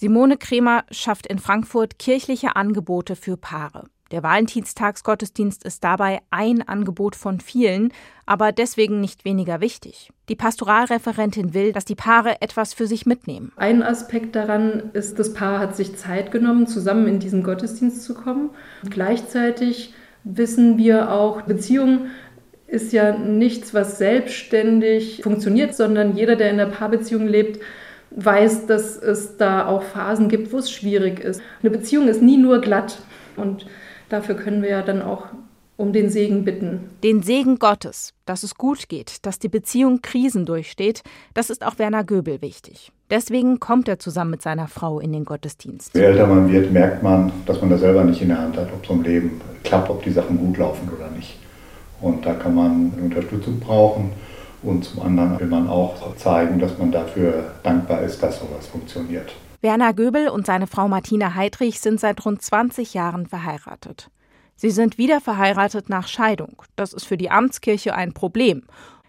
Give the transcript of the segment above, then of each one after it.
Simone Kremer schafft in Frankfurt kirchliche Angebote für Paare. Der Valentinstagsgottesdienst ist dabei ein Angebot von vielen, aber deswegen nicht weniger wichtig. Die Pastoralreferentin will, dass die Paare etwas für sich mitnehmen. Ein Aspekt daran ist, das Paar hat sich Zeit genommen, zusammen in diesen Gottesdienst zu kommen. Gleichzeitig wissen wir auch, Beziehung ist ja nichts, was selbstständig funktioniert, sondern jeder, der in der Paarbeziehung lebt, weiß, dass es da auch Phasen gibt, wo es schwierig ist. Eine Beziehung ist nie nur glatt und dafür können wir ja dann auch um den Segen bitten. Den Segen Gottes, dass es gut geht, dass die Beziehung Krisen durchsteht, das ist auch Werner Göbel wichtig. Deswegen kommt er zusammen mit seiner Frau in den Gottesdienst. Je älter man wird, merkt man, dass man das selber nicht in der Hand hat, ob so ein Leben klappt, ob die Sachen gut laufen oder nicht. Und da kann man Unterstützung brauchen. Und zum anderen will man auch zeigen, dass man dafür dankbar ist, dass sowas funktioniert. Werner Göbel und seine Frau Martina Heidrich sind seit rund 20 Jahren verheiratet. Sie sind wieder verheiratet nach Scheidung. Das ist für die Amtskirche ein Problem.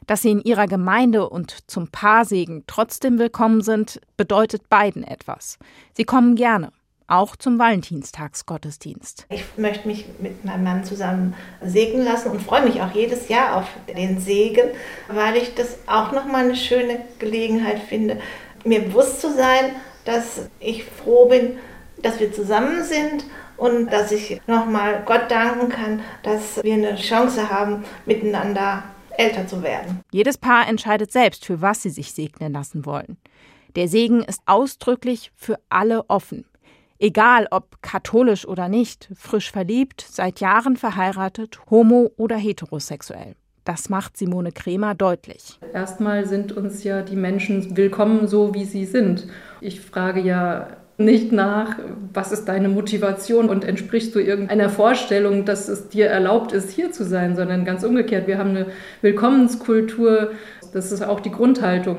Dass sie in ihrer Gemeinde und zum Paarsegen trotzdem willkommen sind, bedeutet beiden etwas. Sie kommen gerne auch zum Valentinstagsgottesdienst. Ich möchte mich mit meinem Mann zusammen segnen lassen und freue mich auch jedes Jahr auf den Segen, weil ich das auch nochmal eine schöne Gelegenheit finde, mir bewusst zu sein, dass ich froh bin, dass wir zusammen sind und dass ich nochmal Gott danken kann, dass wir eine Chance haben, miteinander älter zu werden. Jedes Paar entscheidet selbst, für was sie sich segnen lassen wollen. Der Segen ist ausdrücklich für alle offen. Egal ob katholisch oder nicht, frisch verliebt, seit Jahren verheiratet, homo oder heterosexuell. Das macht Simone Kremer deutlich. Erstmal sind uns ja die Menschen willkommen, so wie sie sind. Ich frage ja nicht nach, was ist deine Motivation und entsprichst du irgendeiner Vorstellung, dass es dir erlaubt ist, hier zu sein, sondern ganz umgekehrt. Wir haben eine Willkommenskultur. Das ist auch die Grundhaltung.